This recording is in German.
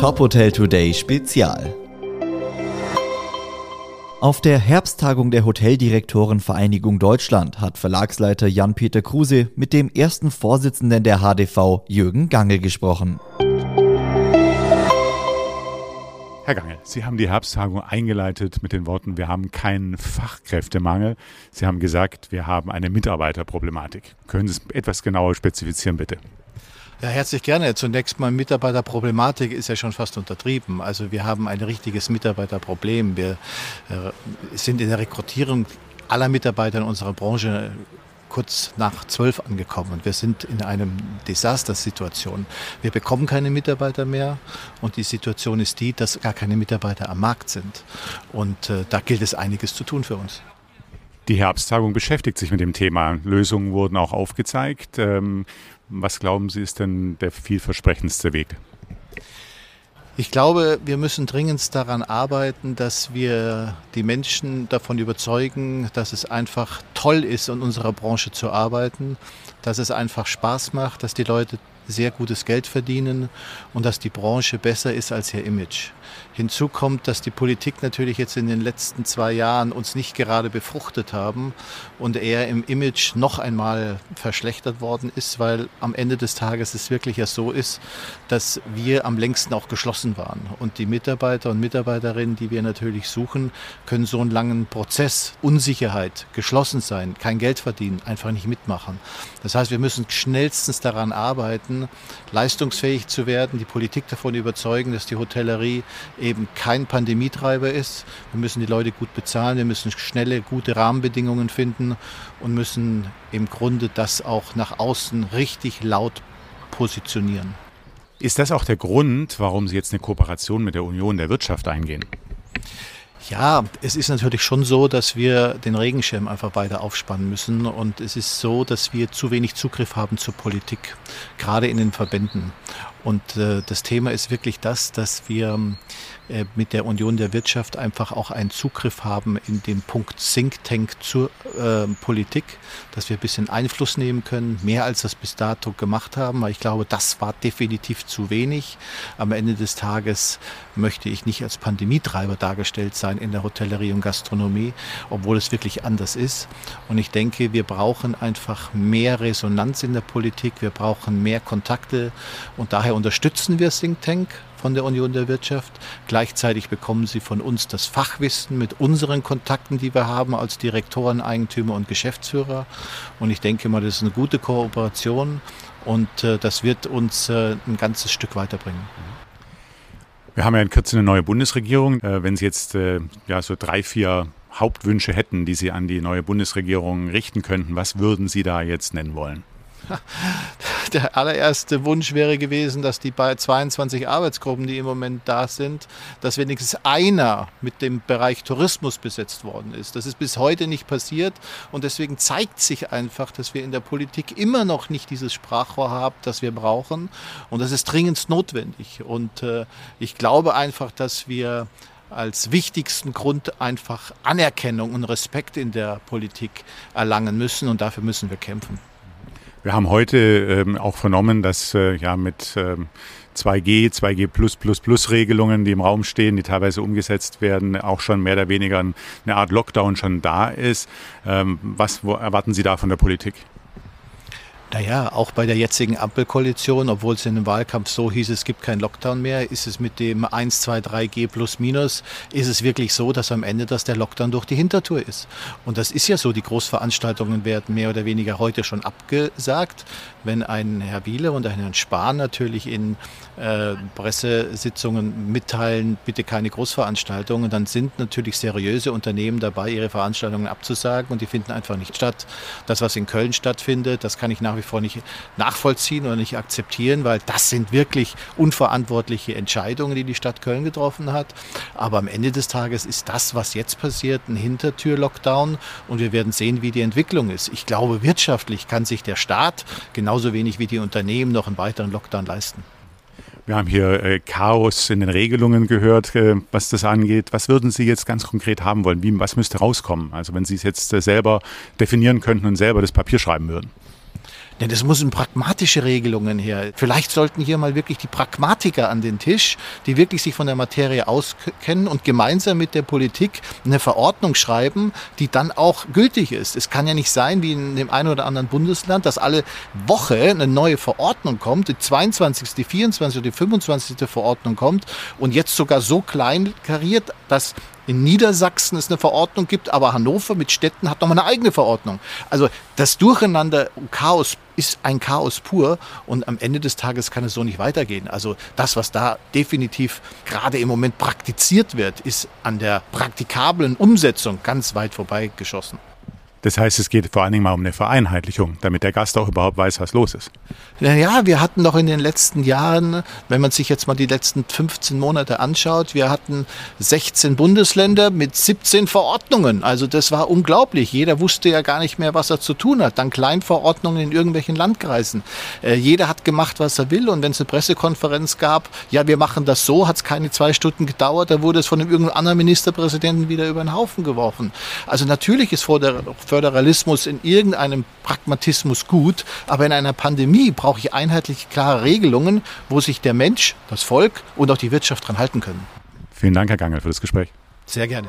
Top Hotel Today Spezial. Auf der Herbsttagung der Hoteldirektorenvereinigung Deutschland hat Verlagsleiter Jan-Peter Kruse mit dem ersten Vorsitzenden der HDV Jürgen Gangel gesprochen. Herr Gangel, Sie haben die Herbsttagung eingeleitet mit den Worten, wir haben keinen Fachkräftemangel. Sie haben gesagt, wir haben eine Mitarbeiterproblematik. Können Sie es etwas genauer spezifizieren, bitte? Ja, herzlich gerne. Zunächst mal Mitarbeiterproblematik ist ja schon fast untertrieben. Also wir haben ein richtiges Mitarbeiterproblem. Wir äh, sind in der Rekrutierung aller Mitarbeiter in unserer Branche kurz nach zwölf angekommen. Wir sind in einem Desastersituation. Wir bekommen keine Mitarbeiter mehr und die Situation ist die, dass gar keine Mitarbeiter am Markt sind. Und äh, da gilt es einiges zu tun für uns. Die Herbsttagung beschäftigt sich mit dem Thema. Lösungen wurden auch aufgezeigt. Ähm, was glauben Sie, ist denn der vielversprechendste Weg? Ich glaube, wir müssen dringend daran arbeiten, dass wir die Menschen davon überzeugen, dass es einfach toll ist, in unserer Branche zu arbeiten, dass es einfach Spaß macht, dass die Leute sehr gutes Geld verdienen und dass die Branche besser ist als ihr Image. Hinzu kommt, dass die Politik natürlich jetzt in den letzten zwei Jahren uns nicht gerade befruchtet haben und eher im Image noch einmal verschlechtert worden ist, weil am Ende des Tages es wirklich ja so ist, dass wir am längsten auch geschlossen waren. Und die Mitarbeiter und Mitarbeiterinnen, die wir natürlich suchen, können so einen langen Prozess, Unsicherheit, geschlossen sein, kein Geld verdienen, einfach nicht mitmachen. Das heißt, wir müssen schnellstens daran arbeiten, leistungsfähig zu werden, die Politik davon überzeugen, dass die Hotellerie eben kein Pandemietreiber ist. Wir müssen die Leute gut bezahlen, wir müssen schnelle, gute Rahmenbedingungen finden und müssen im Grunde das auch nach außen richtig laut positionieren. Ist das auch der Grund, warum Sie jetzt eine Kooperation mit der Union der Wirtschaft eingehen? Ja, es ist natürlich schon so, dass wir den Regenschirm einfach weiter aufspannen müssen. Und es ist so, dass wir zu wenig Zugriff haben zur Politik, gerade in den Verbänden. Und äh, das Thema ist wirklich das, dass wir äh, mit der Union der Wirtschaft einfach auch einen Zugriff haben in dem Punkt Think Tank zur äh, Politik, dass wir ein bisschen Einfluss nehmen können, mehr als das bis dato gemacht haben, weil ich glaube, das war definitiv zu wenig. Am Ende des Tages möchte ich nicht als Pandemietreiber dargestellt sein in der Hotellerie und Gastronomie, obwohl es wirklich anders ist. Und ich denke, wir brauchen einfach mehr Resonanz in der Politik, wir brauchen mehr Kontakte und daher unterstützen wir Think Tank von der Union der Wirtschaft. Gleichzeitig bekommen sie von uns das Fachwissen mit unseren Kontakten, die wir haben als Direktoren, Eigentümer und Geschäftsführer. Und ich denke mal, das ist eine gute Kooperation und äh, das wird uns äh, ein ganzes Stück weiterbringen. Wir haben ja in Kürze eine neue Bundesregierung. Äh, wenn Sie jetzt äh, ja, so drei, vier Hauptwünsche hätten, die Sie an die neue Bundesregierung richten könnten, was würden Sie da jetzt nennen wollen? der allererste Wunsch wäre gewesen, dass die bei 22 Arbeitsgruppen, die im Moment da sind, dass wenigstens einer mit dem Bereich Tourismus besetzt worden ist. Das ist bis heute nicht passiert und deswegen zeigt sich einfach, dass wir in der Politik immer noch nicht dieses Sprachrohr haben, das wir brauchen und das ist dringend notwendig. Und äh, ich glaube einfach, dass wir als wichtigsten Grund einfach Anerkennung und Respekt in der Politik erlangen müssen und dafür müssen wir kämpfen. Wir haben heute ähm, auch vernommen, dass äh, ja mit ähm, 2G, 2G Regelungen, die im Raum stehen, die teilweise umgesetzt werden, auch schon mehr oder weniger eine Art Lockdown schon da ist. Ähm, was erwarten Sie da von der Politik? Naja, auch bei der jetzigen Ampelkoalition, obwohl es in dem Wahlkampf so hieß, es gibt keinen Lockdown mehr, ist es mit dem 1, 2, 3G plus minus, ist es wirklich so, dass am Ende das der Lockdown durch die Hintertour ist. Und das ist ja so, die Großveranstaltungen werden mehr oder weniger heute schon abgesagt. Wenn ein Herr Wiele und ein Herr Spahn natürlich in äh, Pressesitzungen mitteilen, bitte keine Großveranstaltungen, dann sind natürlich seriöse Unternehmen dabei, ihre Veranstaltungen abzusagen und die finden einfach nicht statt. Das, was in Köln stattfindet, das kann ich nach wie vor nicht nachvollziehen oder nicht akzeptieren, weil das sind wirklich unverantwortliche Entscheidungen, die die Stadt Köln getroffen hat. Aber am Ende des Tages ist das, was jetzt passiert, ein Hintertür-Lockdown und wir werden sehen, wie die Entwicklung ist. Ich glaube, wirtschaftlich kann sich der Staat genauso wenig wie die Unternehmen noch einen weiteren Lockdown leisten. Wir haben hier äh, Chaos in den Regelungen gehört, äh, was das angeht. Was würden Sie jetzt ganz konkret haben wollen? Wie, was müsste rauskommen? Also wenn Sie es jetzt äh, selber definieren könnten und selber das Papier schreiben würden. Denn es müssen pragmatische Regelungen her. Vielleicht sollten hier mal wirklich die Pragmatiker an den Tisch, die wirklich sich von der Materie auskennen und gemeinsam mit der Politik eine Verordnung schreiben, die dann auch gültig ist. Es kann ja nicht sein, wie in dem einen oder anderen Bundesland, dass alle Woche eine neue Verordnung kommt, die 22., die 24. oder die 25. Verordnung kommt und jetzt sogar so klein kariert, dass in Niedersachsen es eine Verordnung gibt, aber Hannover mit Städten hat nochmal eine eigene Verordnung. Also das Durcheinander und Chaos ist ein Chaos pur und am Ende des Tages kann es so nicht weitergehen. Also das, was da definitiv gerade im Moment praktiziert wird, ist an der praktikablen Umsetzung ganz weit vorbeigeschossen. Das heißt, es geht vor allen Dingen mal um eine Vereinheitlichung, damit der Gast auch überhaupt weiß, was los ist. Naja, wir hatten doch in den letzten Jahren, wenn man sich jetzt mal die letzten 15 Monate anschaut, wir hatten 16 Bundesländer mit 17 Verordnungen. Also das war unglaublich. Jeder wusste ja gar nicht mehr, was er zu tun hat. Dann Kleinverordnungen in irgendwelchen Landkreisen. Äh, jeder hat gemacht, was er will. Und wenn es eine Pressekonferenz gab, ja, wir machen das so, hat es keine zwei Stunden gedauert, da wurde es von einem irgendeinem anderen Ministerpräsidenten wieder über den Haufen geworfen. Also natürlich ist vor der Föderalismus in irgendeinem Pragmatismus gut, aber in einer Pandemie brauche ich einheitliche, klare Regelungen, wo sich der Mensch, das Volk und auch die Wirtschaft dran halten können. Vielen Dank, Herr Gangel, für das Gespräch. Sehr gerne.